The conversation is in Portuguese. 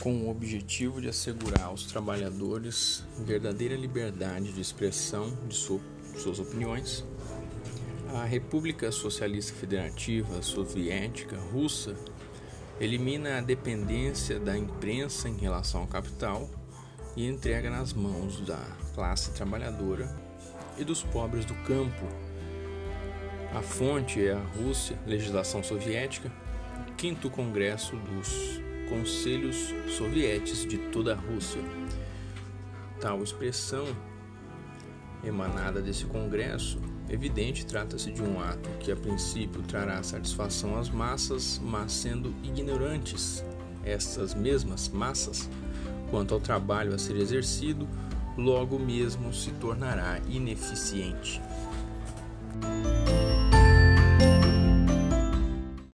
com o objetivo de assegurar aos trabalhadores verdadeira liberdade de expressão de suas opiniões, a República Socialista Federativa Soviética Russa elimina a dependência da imprensa em relação ao capital e entrega nas mãos da classe trabalhadora e dos pobres do campo. A fonte é a Rússia, legislação soviética, quinto congresso dos conselhos sovietes de toda a Rússia. Tal expressão emanada desse congresso, evidente trata-se de um ato que a princípio trará satisfação às massas, mas sendo ignorantes estas mesmas massas quanto ao trabalho a ser exercido, logo mesmo se tornará ineficiente.